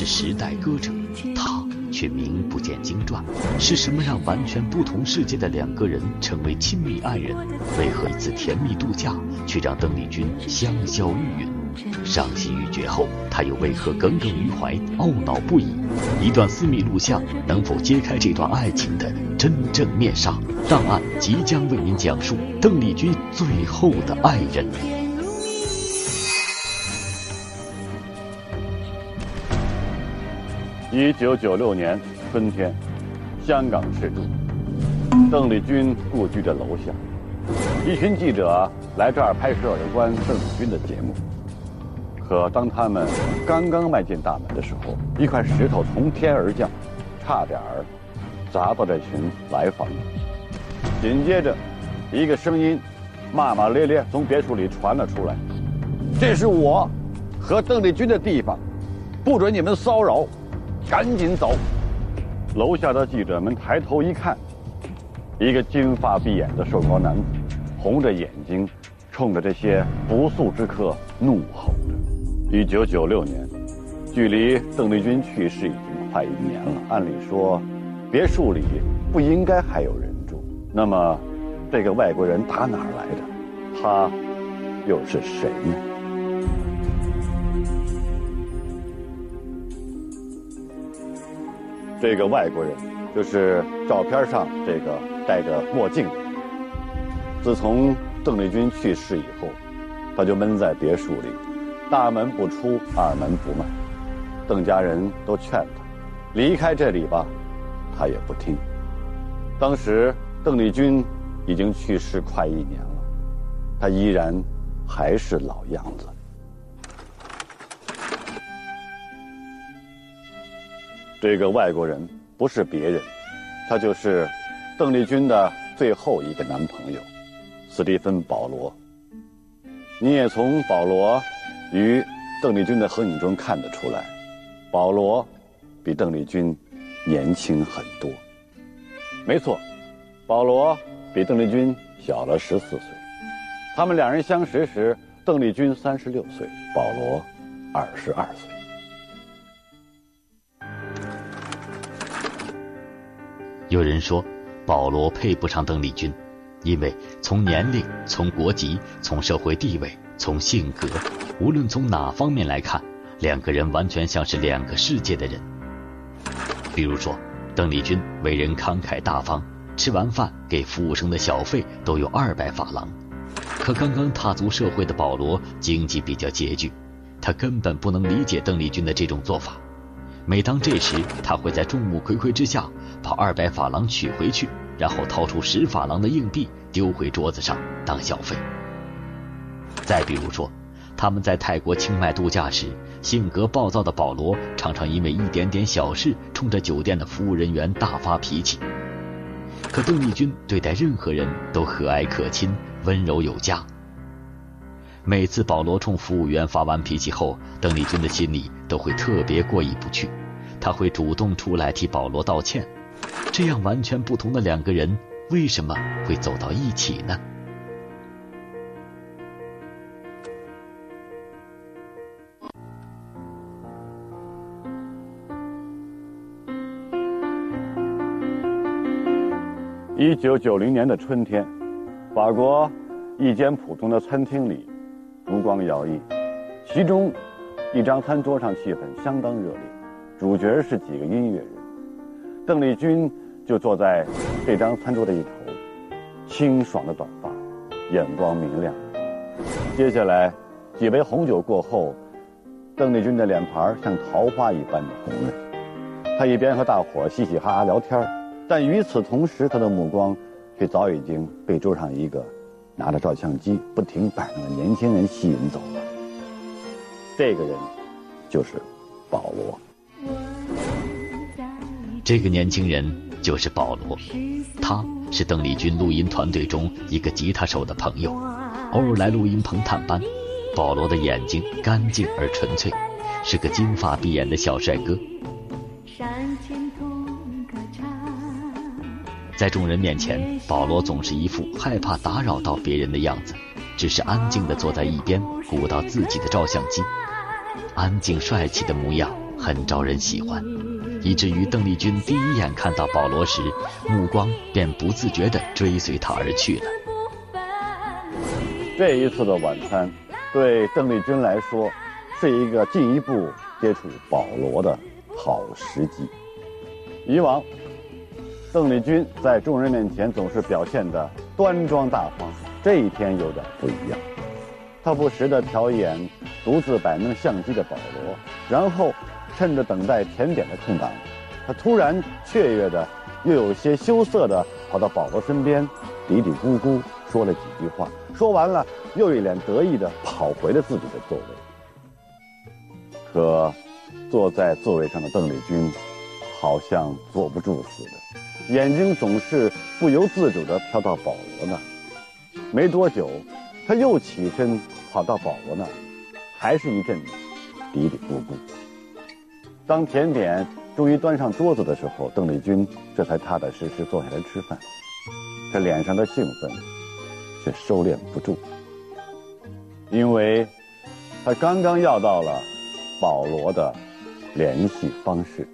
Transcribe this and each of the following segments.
是时代歌者，他却名不见经传。是什么让完全不同世界的两个人成为亲密爱人？为何一次甜蜜度假却让邓丽君香消玉殒？伤心欲绝后，他又为何耿耿于怀、懊恼不已？一段私密录像能否揭开这段爱情的真正面纱？档案即将为您讲述邓丽君最后的爱人。一九九六年春天，香港赤柱，邓丽君故居的楼下，一群记者来这儿拍摄有关邓丽君的节目。可当他们刚刚迈进大门的时候，一块石头从天而降，差点儿砸到这群来访者。紧接着，一个声音骂骂咧咧从别墅里传了出来：“这是我和邓丽君的地方，不准你们骚扰，赶紧走！”楼下的记者们抬头一看，一个金发碧眼的瘦高男子，红着眼睛，冲着这些不速之客怒吼着。一九九六年，距离邓丽君去世已经快一年了。按理说，别墅里不应该还有人住。那么，这个外国人打哪儿来的？他又是谁呢？这个外国人就是照片上这个戴着墨镜。自从邓丽君去世以后，他就闷在别墅里。大门不出，二门不迈。邓家人都劝他离开这里吧，他也不听。当时邓丽君已经去世快一年了，他依然还是老样子。这个外国人不是别人，他就是邓丽君的最后一个男朋友，斯蒂芬·保罗。你也从保罗。与邓丽君的合影中看得出来，保罗比邓丽君年轻很多。没错，保罗比邓丽君小了十四岁。他们两人相识时，邓丽君三十六岁，保罗二十二岁。有人说，保罗配不上邓丽君，因为从年龄、从国籍、从社会地位。从性格，无论从哪方面来看，两个人完全像是两个世界的人。比如说，邓丽君为人慷慨大方，吃完饭给服务生的小费都有二百法郎。可刚刚踏足社会的保罗经济比较拮据，他根本不能理解邓丽君的这种做法。每当这时，他会在众目睽睽之下把二百法郎取回去，然后掏出十法郎的硬币丢回桌子上当小费。再比如说，他们在泰国清迈度假时，性格暴躁的保罗常常因为一点点小事冲着酒店的服务人员大发脾气。可邓丽君对待任何人都和蔼可亲、温柔有加。每次保罗冲服务员发完脾气后，邓丽君的心里都会特别过意不去，她会主动出来替保罗道歉。这样完全不同的两个人，为什么会走到一起呢？一九九零年的春天，法国一间普通的餐厅里，烛光摇曳，其中一张餐桌上气氛相当热烈，主角是几个音乐人，邓丽君就坐在这张餐桌的一头，清爽的短发，眼光明亮。接下来几杯红酒过后，邓丽君的脸盘像桃花一般的红润，她一边和大伙嘻嘻哈哈聊天但与此同时，她的目光却早已经被桌上一个拿着照相机不停摆弄的年轻人吸引走了。这个人就是保罗。这个年轻人就是保罗，他是邓丽君录音团队中一个吉他手的朋友，偶尔来录音棚探班。保罗的眼睛干净而纯粹，是个金发碧眼的小帅哥。在众人面前，保罗总是一副害怕打扰到别人的样子，只是安静地坐在一边，鼓捣自己的照相机。安静帅气的模样，很招人喜欢，以至于邓丽君第一眼看到保罗时，目光便不自觉地追随他而去了。这一次的晚餐，对邓丽君来说，是一个进一步接触保罗的好时机。以往，邓丽君在众人面前总是表现得端庄大方，这一天有点不一样。她不时地瞟一眼独自摆弄相机的保罗，然后趁着等待甜点的空档，她突然雀跃的，又有些羞涩的跑到保罗身边，嘀嘀咕咕说了几句话。说完了，又一脸得意的跑回了自己的座位。可，坐在座位上的邓丽君，好像坐不住似的，眼睛总是不由自主的飘到保罗那儿。没多久，他又起身跑到保罗那儿，还是一阵嘀嘀咕咕。当甜点终于端上桌子的时候，邓丽君这才踏踏实实坐下来吃饭，他脸上的兴奋。却收敛不住，因为他刚刚要到了保罗的联系方式。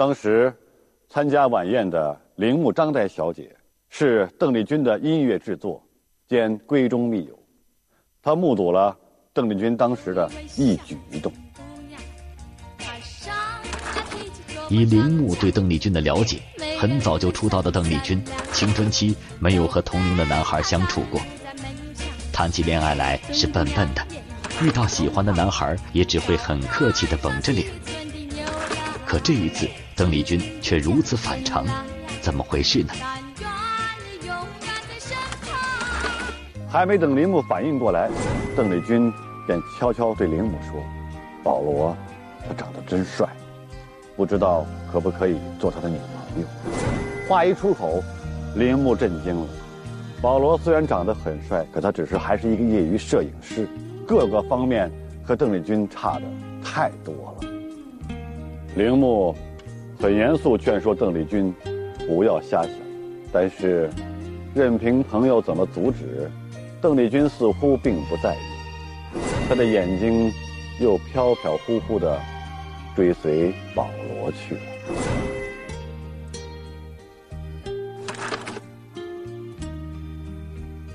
当时参加晚宴的铃木张代小姐是邓丽君的音乐制作兼闺中密友，她目睹了邓丽君当时的一举一动。以铃木对邓丽君的了解，很早就出道的邓丽君，青春期没有和同龄的男孩相处过，谈起恋爱来是笨笨的，遇到喜欢的男孩也只会很客气的绷着脸。可这一次，邓丽君却如此反常，怎么回事呢？还没等铃木反应过来，邓丽君便悄悄对铃木说：“保罗，他长得真帅。”不知道可不可以做他的女朋友？话一出口，铃木震惊了。保罗虽然长得很帅，可他只是还是一个业余摄影师，各个方面和邓丽君差的太多了。铃木很严肃劝说邓丽君不要瞎想，但是任凭朋友怎么阻止，邓丽君似乎并不在意，她的眼睛又飘飘忽忽的。追随保罗去了。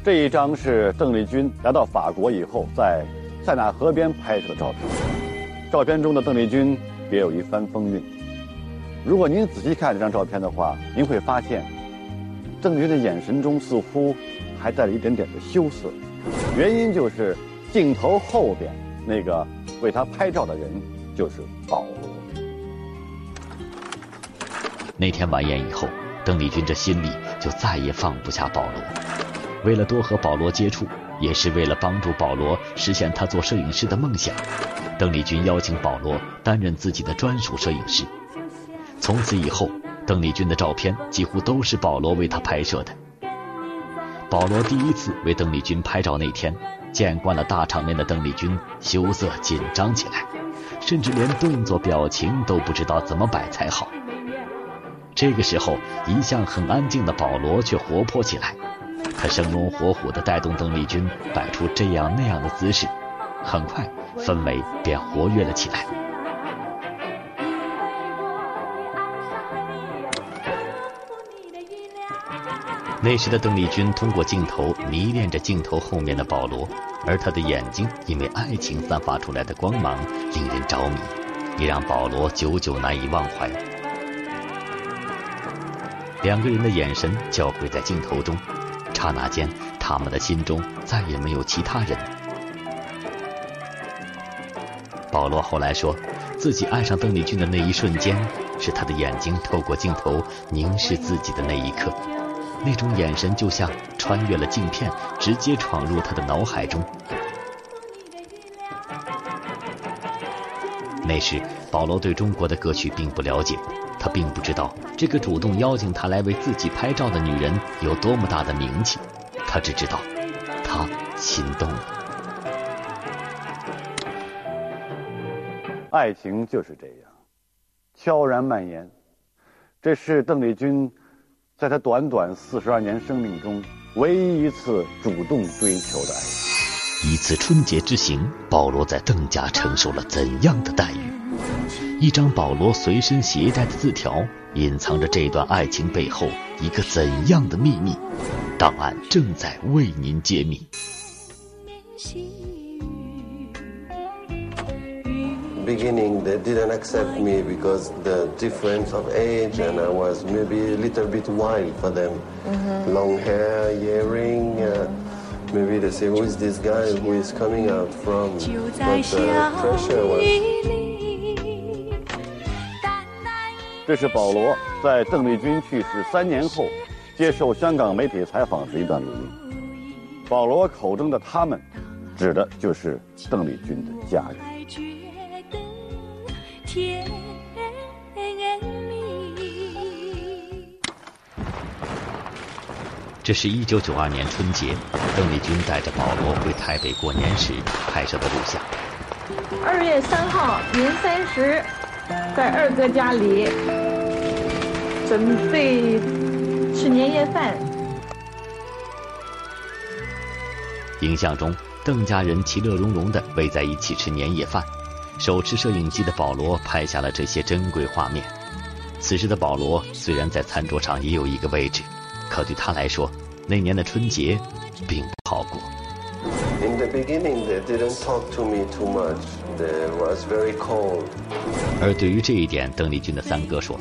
这一张是邓丽君来到法国以后，在塞纳河边拍摄的照片。照片中的邓丽君别有一番风韵。如果您仔细看这张照片的话，您会发现，邓丽君的眼神中似乎还带了一点点的羞涩。原因就是镜头后边那个为她拍照的人就是保罗。那天晚宴以后，邓丽君这心里就再也放不下保罗。为了多和保罗接触，也是为了帮助保罗实现他做摄影师的梦想，邓丽君邀请保罗担任自己的专属摄影师。从此以后，邓丽君的照片几乎都是保罗为她拍摄的。保罗第一次为邓丽君拍照那天，见惯了大场面的邓丽君羞涩紧张起来，甚至连动作表情都不知道怎么摆才好。这个时候，一向很安静的保罗却活泼起来，他生龙活虎地带动邓丽君摆出这样那样的姿势，很快氛围便活跃了起来。那时的邓丽君通过镜头迷恋着镜头后面的保罗，而她的眼睛因为爱情散发出来的光芒令人着迷，也让保罗久久难以忘怀。两个人的眼神交汇在镜头中，刹那间，他们的心中再也没有其他人。保罗后来说，自己爱上邓丽君的那一瞬间，是他的眼睛透过镜头凝视自己的那一刻，那种眼神就像穿越了镜片，直接闯入他的脑海中。那时，保罗对中国的歌曲并不了解。他并不知道这个主动邀请他来为自己拍照的女人有多么大的名气，他只知道他心动了。爱情就是这样，悄然蔓延。这是邓丽君在她短短四十二年生命中唯一一次主动追求的爱情。一次春节之行，保罗在邓家承受了怎样的待遇？一张保罗随身携带的字条，隐藏着这段爱情背后一个怎样的秘密？档案正在为您揭秘。beginning they didn't accept me because the difference of age and I was maybe a little bit wild for them. Mm-hmm. Long hair, earring. Uh, maybe they say, who is this guy who is coming out from? But uh, pressure was. 这是保罗在邓丽君去世三年后接受香港媒体采访时一段录音。保罗口中的“他们”，指的就是邓丽君的家人。 甜蜜。这是一九九二年春节，邓丽君带着保罗回台北过年时拍摄的录像。二月三号年三十，在二哥家里准备吃年夜饭。影像中，邓家人其乐融融的围在一起吃年夜饭。手持摄影机的保罗拍下了这些珍贵画面。此时的保罗虽然在餐桌上也有一个位置，可对他来说，那年的春节并不好过。In the beginning, they didn't talk to me too much. They was very cold. 而对于这一点，邓丽君的三哥说：“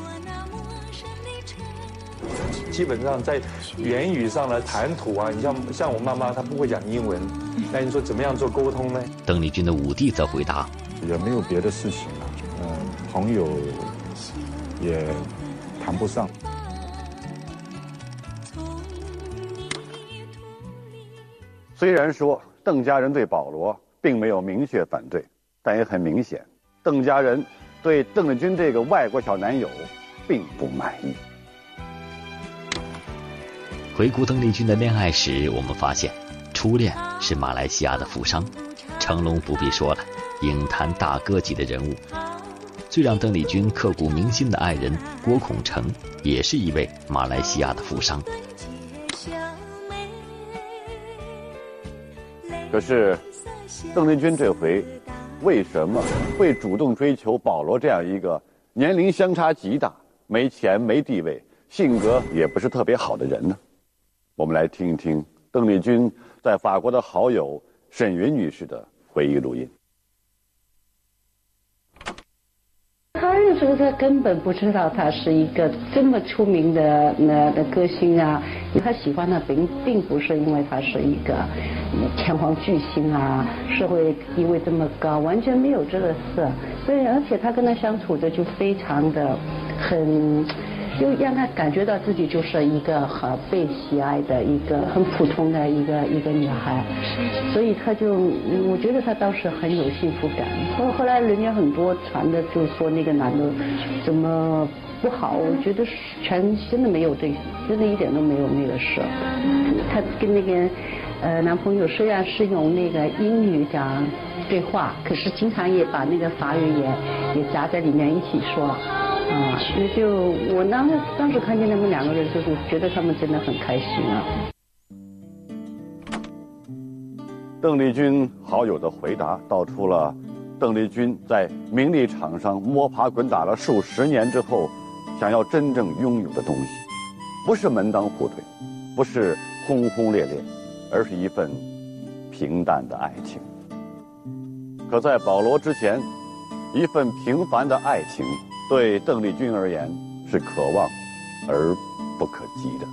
基本上在言语上的谈吐啊，你像像我妈妈，她不会讲英文，那你说怎么样做沟通呢？”邓丽君的五弟则回答。也没有别的事情了，嗯，朋友也谈不上。虽然说邓家人对保罗并没有明确反对，但也很明显，邓家人对邓丽君这个外国小男友并不满意。回顾邓丽君的恋爱史，我们发现，初恋是马来西亚的富商成龙，不必说了。影坛大哥级的人物，最让邓丽君刻骨铭心的爱人郭孔成，也是一位马来西亚的富商。可是，邓丽君这回为什么会主动追求保罗这样一个年龄相差极大、没钱没地位、性格也不是特别好的人呢？我们来听一听邓丽君在法国的好友沈云女士的回忆录音。那时候他根本不知道他是一个这么出名的那的歌星啊，他喜欢他并并不是因为他是一个天皇巨星啊，社会地位这么高，完全没有这个事。所以而且他跟他相处的就非常的很。就让他感觉到自己就是一个很被喜爱的一个很普通的一个一个女孩，所以他就我觉得他当时很有幸福感。后后来人家很多传的就说那个男的怎么不好，我觉得全真的没有这，真的一点都没有那个事。他跟那个呃男朋友虽然是用那个英语讲对话，可是经常也把那个法语也也夹在里面一起说。啊，那就我当时当时看见他们两个人，就是觉得他们真的很开心啊。邓丽君好友的回答道出了邓丽君在名利场上摸爬滚打了数十年之后，想要真正拥有的东西，不是门当户对，不是轰轰烈烈，而是一份平淡的爱情。可在保罗之前，一份平凡的爱情。对邓丽君而言是可望而不可及的。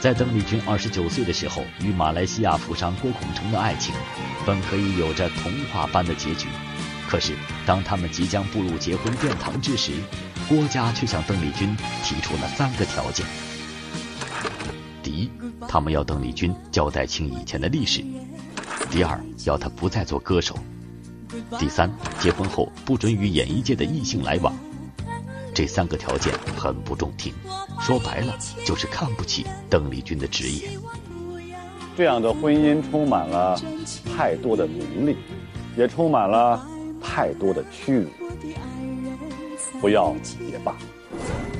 在邓丽君二十九岁的时候，与马来西亚富商郭孔成的爱情，本可以有着童话般的结局。可是，当他们即将步入结婚殿堂之时，郭家却向邓丽君提出了三个条件。他们要邓丽君交代清以前的历史；第二，要她不再做歌手；第三，结婚后不准与演艺界的异性来往。这三个条件很不中听，说白了就是看不起邓丽君的职业。这样的婚姻充满了太多的名利，也充满了太多的屈辱。不要也罢，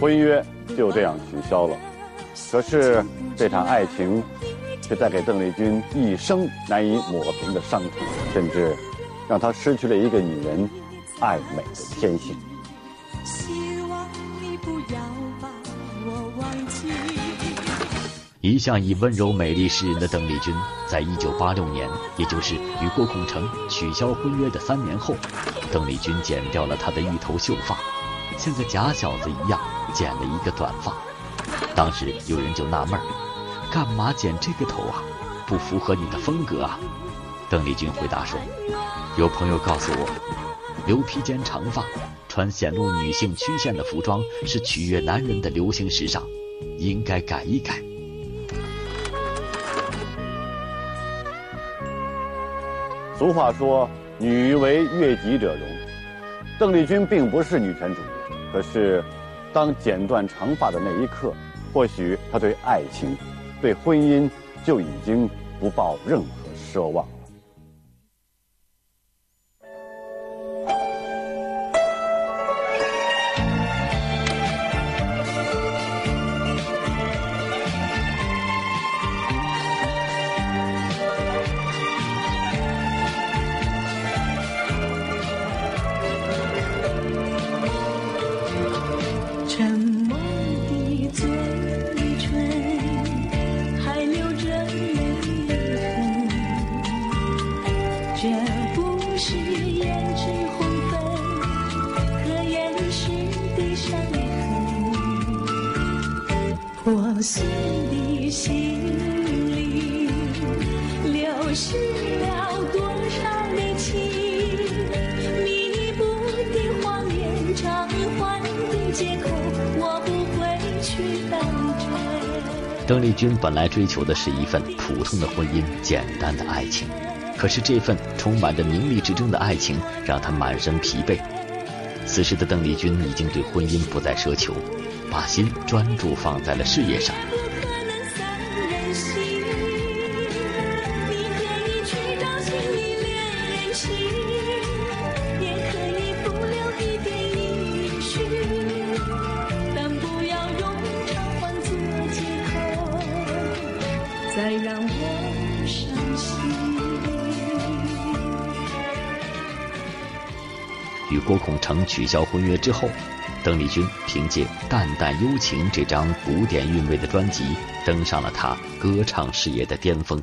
婚约就这样取消了。可是这场爱情却带给邓丽君一生难以抹平的伤痛，甚至让她失去了一个女人爱美的天性。希望你不要把我忘记一向以温柔美丽示人的邓丽君，在一九八六年，也就是与郭孔成取消婚约的三年后，邓丽君剪掉了她的一头秀发，像个假小子一样剪了一个短发。当时有人就纳闷儿，干嘛剪这个头啊？不符合你的风格啊！邓丽君回答说：“有朋友告诉我，留披肩长发，穿显露女性曲线的服装是取悦男人的流行时尚，应该改一改。”俗话说“女为悦己者容”，邓丽君并不是女权主义，可是，当剪断长发的那一刻，或许他对爱情、对婚姻就已经不抱任何奢望。邓丽君本来追求的是一份普通的婚姻，简单的爱情，可是这份充满着名利之争的爱情让她满身疲惫。此时的邓丽君已经对婚姻不再奢求，把心专注放在了事业上。与郭孔成取消婚约之后，邓丽君凭借《淡淡幽情》这张古典韵味的专辑，登上了她歌唱事业的巅峰。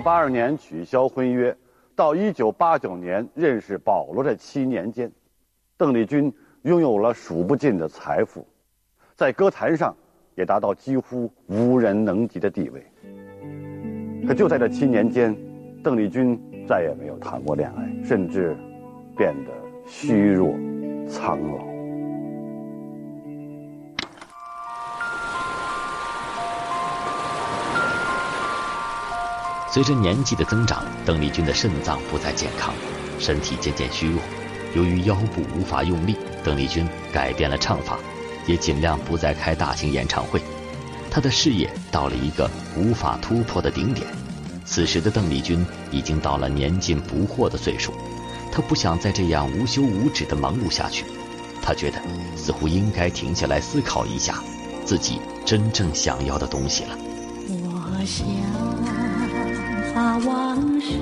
八二年取消婚约到一九八九年认识保罗这七年间，邓丽君拥有了数不尽的财富，在歌坛上也达到几乎无人能及的地位。可就在这七年间，邓丽君再也没有谈过恋爱，甚至变得虚弱、苍老。随着年纪的增长，邓丽君的肾脏不再健康，身体渐渐虚弱。由于腰部无法用力，邓丽君改变了唱法，也尽量不再开大型演唱会。她的事业到了一个无法突破的顶点。此时的邓丽君已经到了年近不惑的岁数，她不想再这样无休无止的忙碌下去。她觉得似乎应该停下来思考一下自己真正想要的东西了。我想。往事，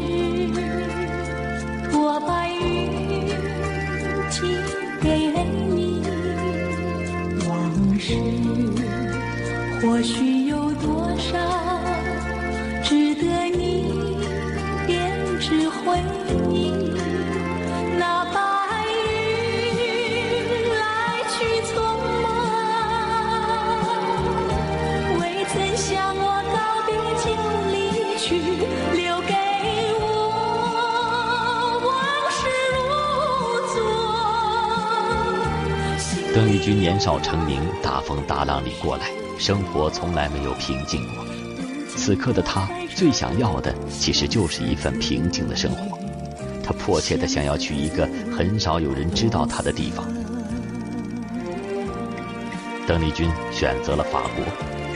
我把雨寄给你，往事，或许有多少值得你编织回忆。君年少成名，大风大浪里过来，生活从来没有平静过。此刻的她最想要的，其实就是一份平静的生活。她迫切的想要去一个很少有人知道她的地方。邓丽君选择了法国，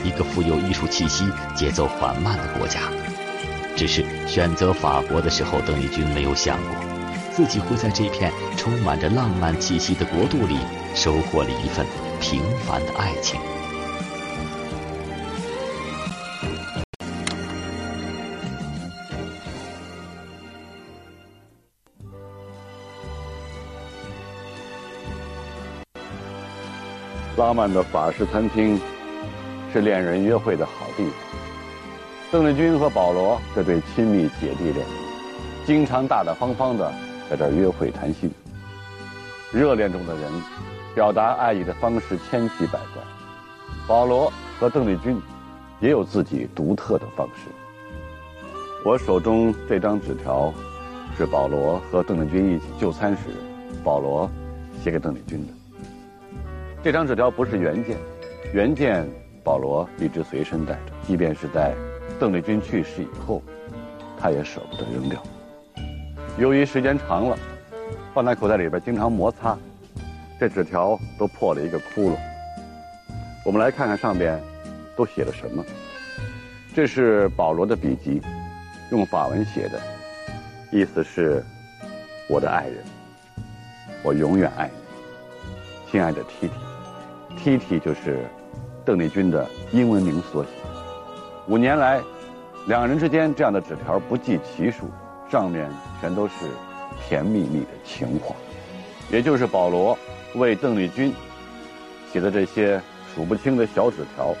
一个富有艺术气息、节奏缓慢的国家。只是选择法国的时候，邓丽君没有想过，自己会在这片充满着浪漫气息的国度里。收获了一份平凡的爱情。拉曼的法式餐厅是恋人约会的好地方。邓丽君和保罗这对亲密姐弟恋，经常大大方方的在这儿约会谈心。热恋中的人。表达爱意的方式千奇百怪，保罗和邓丽君也有自己独特的方式。我手中这张纸条是保罗和邓丽君一起就餐时，保罗写给邓丽君的。这张纸条不是原件，原件保罗一直随身带着，即便是在邓丽君去世以后，他也舍不得扔掉。由于时间长了，放在口袋里边经常摩擦。这纸条都破了一个窟窿，我们来看看上边都写了什么。这是保罗的笔迹，用法文写的，意思是：我的爱人，我永远爱你，亲爱的 Titi，Titi 就是邓丽君的英文名缩写。五年来，两人之间这样的纸条不计其数，上面全都是甜蜜蜜的情话，也就是保罗。为邓丽君写的这些数不清的小纸条，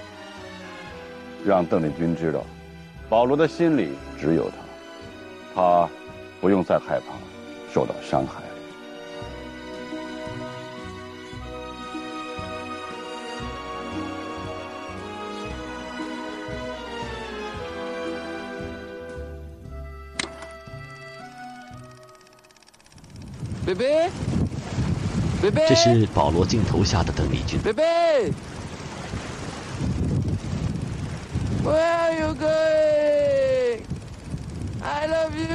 让邓丽君知道，保罗的心里只有她，她不用再害怕受到伤害。贝贝。这是保罗镜头下的邓丽君。贝贝，Where are you going? I love you。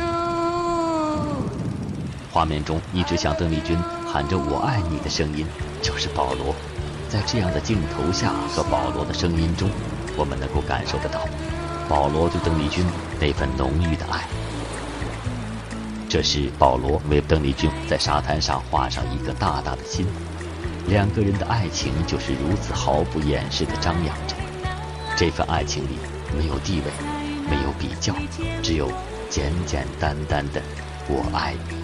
画面中一直向邓丽君喊着“我爱你”的声音，就是保罗。在这样的镜头下和保罗的声音中，我们能够感受得到保罗对邓丽君那份浓郁的爱。这是保罗为邓丽君在沙滩上画上一个大大的心，两个人的爱情就是如此毫不掩饰地张扬着。这份爱情里没有地位，没有比较，只有简简单单的“我爱你”。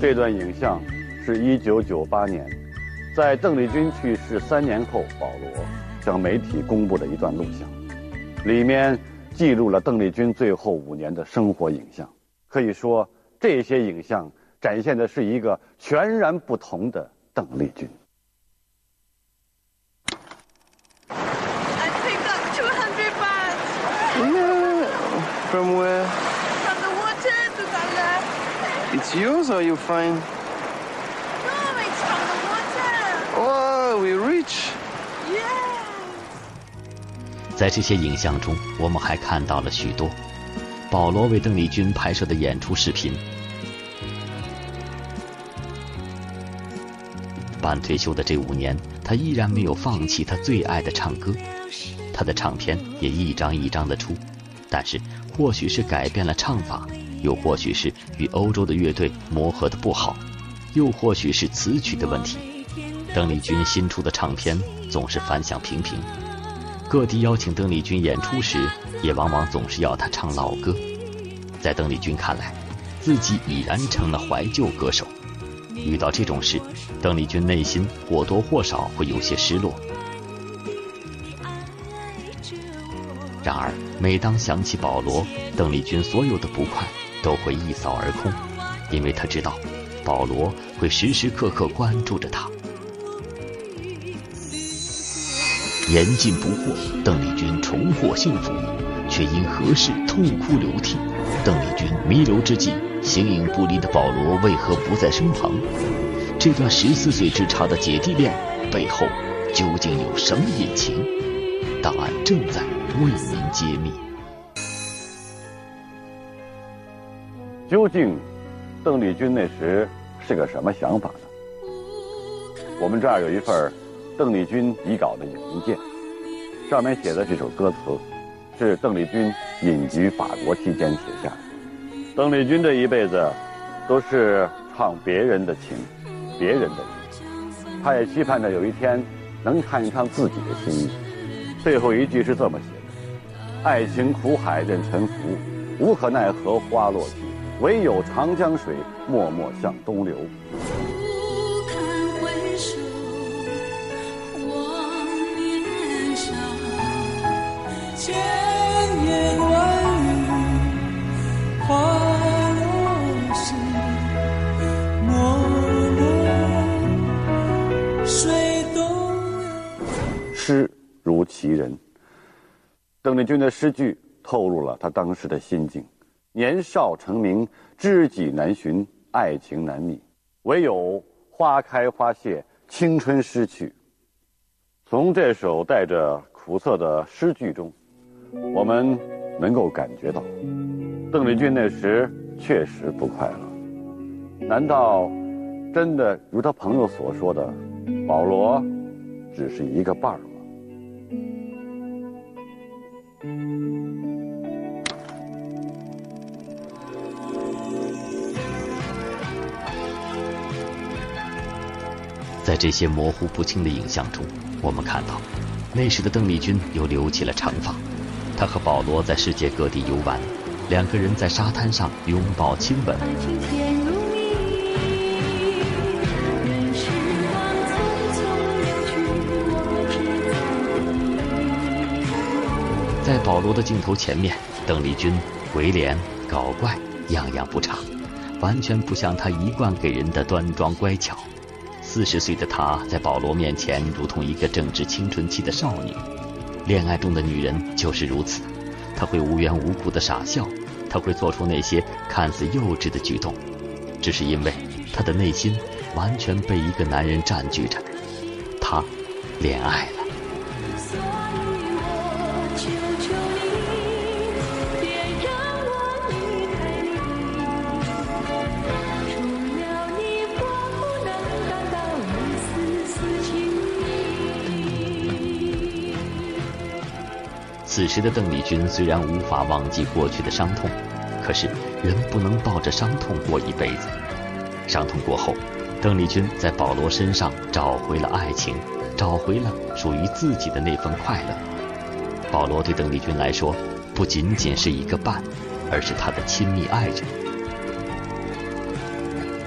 这段影像是一九九八年，在邓丽君去世三年后，保罗。向媒体公布的一段录像，里面记录了邓丽君最后五年的生活影像。可以说，这些影像展现的是一个全然不同的邓丽君。I picked up two hundred bags. Yeah. From where? From the water to the left. It's yours or you find? No, it's from the water. Oh, we rich. 在这些影像中，我们还看到了许多保罗为邓丽君拍摄的演出视频。半退休的这五年，他依然没有放弃他最爱的唱歌，他的唱片也一张一张的出。但是，或许是改变了唱法，又或许是与欧洲的乐队磨合的不好，又或许是词曲的问题，邓丽君新出的唱片总是反响平平。各地邀请邓丽君演出时，也往往总是要她唱老歌。在邓丽君看来，自己已然成了怀旧歌手。遇到这种事，邓丽君内心或多或少会有些失落。然而，每当想起保罗，邓丽君所有的不快都会一扫而空，因为她知道，保罗会时时刻刻关注着她。严禁不惑，邓丽君重获幸福，却因何事痛哭流涕？邓丽君弥留之际，形影不离的保罗为何不在身旁？这段十四岁之差的姐弟恋背后，究竟有什么隐情？答案正在为您揭秘。究竟邓丽君那时是个什么想法呢？我们这儿有一份邓丽君遗稿的文件，上面写的这首歌词，是邓丽君隐居法国期间写下的。邓丽君这一辈子都是唱别人的情，别人的意，她也期盼着有一天能唱一唱自己的心意。最后一句是这么写的：“爱情苦海任沉浮，无可奈何花落去，唯有长江水默默向东流。”诗如其人，邓丽君的诗句透露了她当时的心境：年少成名，知己难寻，爱情难觅，唯有花开花谢，青春失去。从这首带着苦涩的诗句中，我们能够感觉到，邓丽君那时确实不快乐。难道真的如她朋友所说的，保罗只是一个伴儿在这些模糊不清的影像中，我们看到，那时的邓丽君又留起了长发。她和保罗在世界各地游玩，两个人在沙滩上拥抱亲吻。在保罗的镜头前面，邓丽君鬼脸搞怪，样样不差，完全不像她一贯给人的端庄乖巧。四十岁的她在保罗面前如同一个正值青春期的少女，恋爱中的女人就是如此，她会无缘无故的傻笑，她会做出那些看似幼稚的举动，只是因为她的内心完全被一个男人占据着，她恋爱了此时的邓丽君虽然无法忘记过去的伤痛，可是人不能抱着伤痛过一辈子。伤痛过后，邓丽君在保罗身上找回了爱情，找回了属于自己的那份快乐。保罗对邓丽君来说，不仅仅是一个伴，而是她的亲密爱人。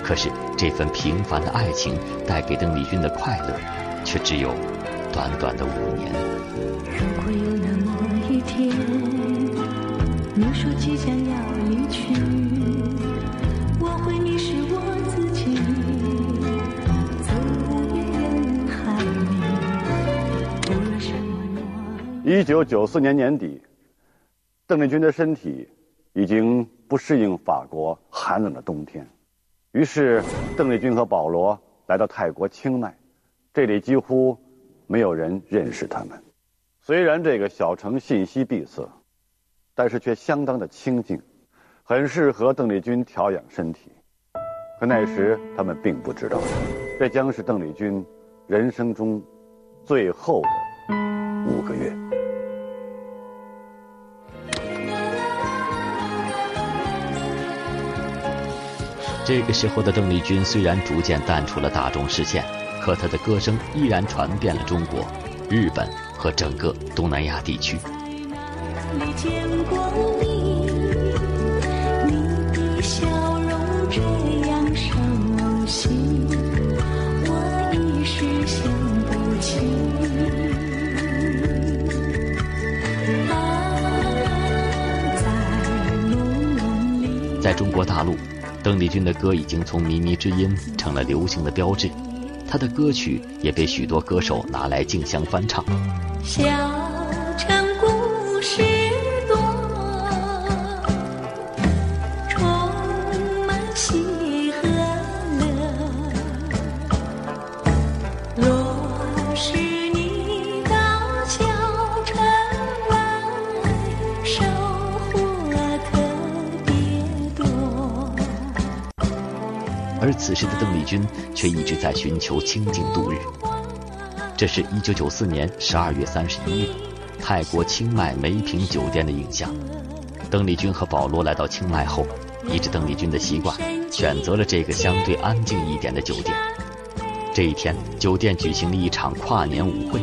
可是这份平凡的爱情带给邓丽君的快乐，却只有短短的五年。如果有那么一天，你说即将要离去，我会迷失我自己，走进人海里。一九九四年年底，邓丽君的身体已经不适应法国寒冷的冬天，于是邓丽君和保罗来到泰国清迈，这里几乎没有人认识他们。虽然这个小城信息闭塞，但是却相当的清静，很适合邓丽君调养身体。可那时他们并不知道，这将是邓丽君人生中最后的五个月。这个时候的邓丽君虽然逐渐淡出了大众视线，可他的歌声依然传遍了中国、日本和整个东南亚地区。在中国大陆，邓丽君的歌已经从靡靡之音成了流行的标志。他的歌曲也被许多歌手拿来竞相翻唱。却一直在寻求清静度日。这是一九九四年十二月三十一日，泰国清迈梅坪酒店的影像。邓丽君和保罗来到清迈后，依着邓丽君的习惯，选择了这个相对安静一点的酒店。这一天，酒店举行了一场跨年舞会。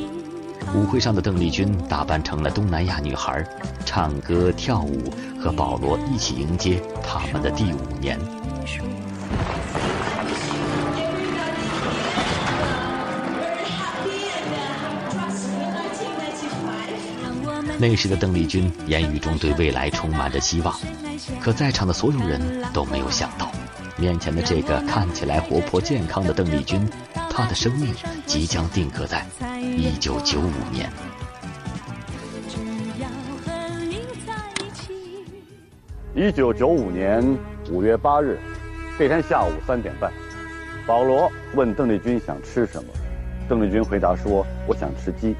舞会上的邓丽君打扮成了东南亚女孩，唱歌跳舞，和保罗一起迎接他们的第五年。那时的邓丽君言语中对未来充满着希望，可在场的所有人都没有想到，面前的这个看起来活泼健康的邓丽君，她的生命即将定格在1995年。一九九五年五月八日，这天下午三点半，保罗问邓丽君想吃什么，邓丽君回答说：“我想吃鸡。”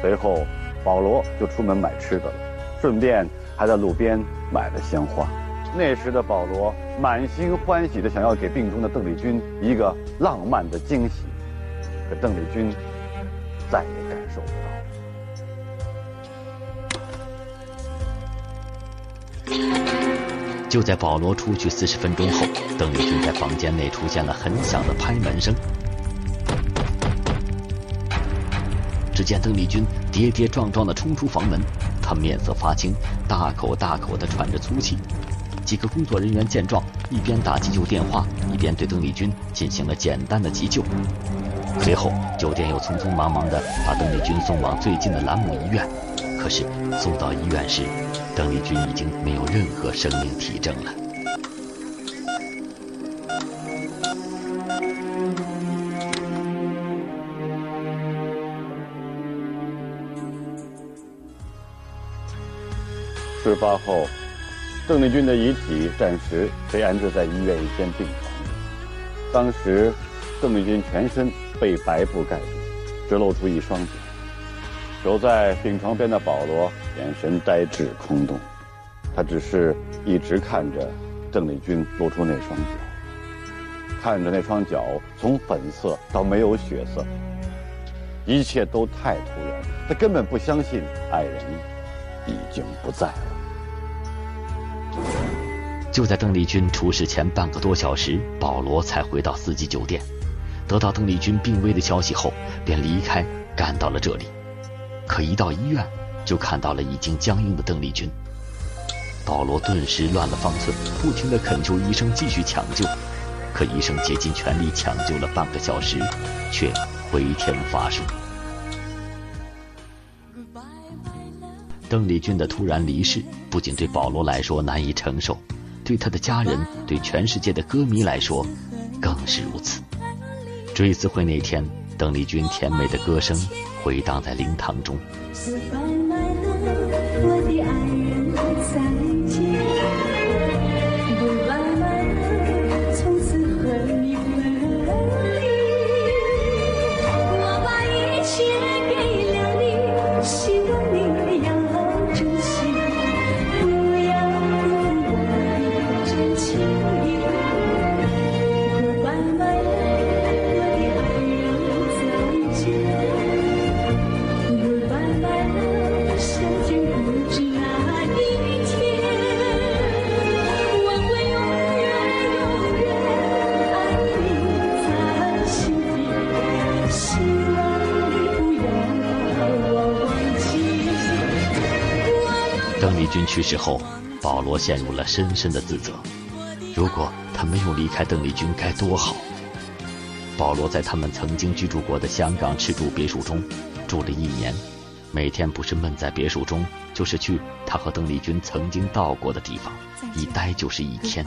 随后，保罗就出门买吃的了，顺便还在路边买了鲜花。那时的保罗满心欢喜的想要给病中的邓丽君一个浪漫的惊喜，可邓丽君再也感受不到。就在保罗出去四十分钟后，邓丽君在房间内出现了很响的拍门声。只见邓丽君跌跌撞撞地冲出房门，他面色发青，大口大口地喘着粗气。几个工作人员见状，一边打急救电话，一边对邓丽君进行了简单的急救。随后，酒店又匆匆忙忙地把邓丽君送往最近的兰姆医院。可是送到医院时，邓丽君已经没有任何生命体征了。事发后，邓丽君的遗体暂时被安置在医院一间病房。当时，邓丽君全身被白布盖住，只露出一双脚。守在病床边的保罗眼神呆滞空洞，他只是一直看着邓丽君露出那双脚，看着那双脚从粉色到没有血色，一切都太突然，他根本不相信爱人已经不在了。就在邓丽君出事前半个多小时，保罗才回到四季酒店，得到邓丽君病危的消息后，便离开，赶到了这里。可一到医院，就看到了已经僵硬的邓丽君。保罗顿时乱了方寸，不停地恳求医生继续抢救。可医生竭尽全力抢救了半个小时，却回天乏术。邓丽君的突然离世，不仅对保罗来说难以承受，对他的家人、对全世界的歌迷来说，更是如此。追思会那天，邓丽君甜美的歌声回荡在灵堂中。去世后，保罗陷入了深深的自责。如果他没有离开邓丽君，该多好！保罗在他们曾经居住过的香港赤柱别墅中住了一年，每天不是闷在别墅中，就是去他和邓丽君曾经到过的地方，一待就是一天。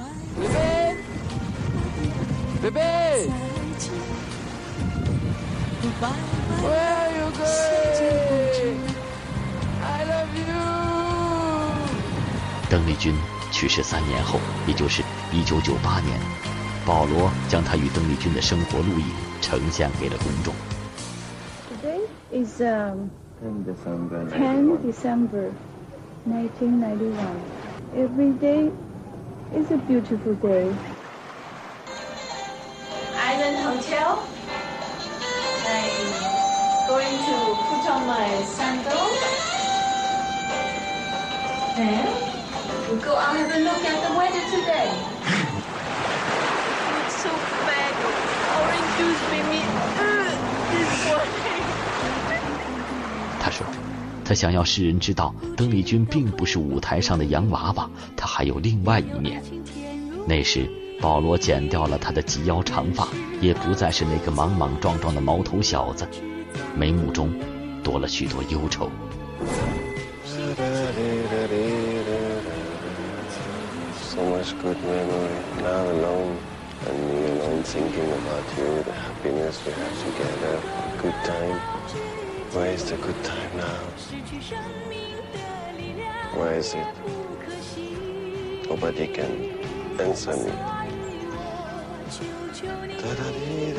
邓丽君去世三年后，也就是一九九八年，保罗将他与邓丽君的生活录影呈现给了公众。Today is um, 10 December. 10 December 1991. Every day is a beautiful day. Island Hotel. I'm going to put on my sandals. Then we'll go out have a look at the weather today. It's so bad. Orange juice made me uh, this morning. 他说，他想要世人知道，邓丽君并不是舞台上的洋娃娃，她还有另外一面。那时，保罗剪掉了他的及腰长发，也不再是那个莽莽撞撞的毛头小子，眉目中多了许多忧愁。Much good memory. Now alone, and me alone thinking about you, the happiness we have together, good time. Where is the good time now? Where is it? Nobody can answer me. Da-da-dee-da-da.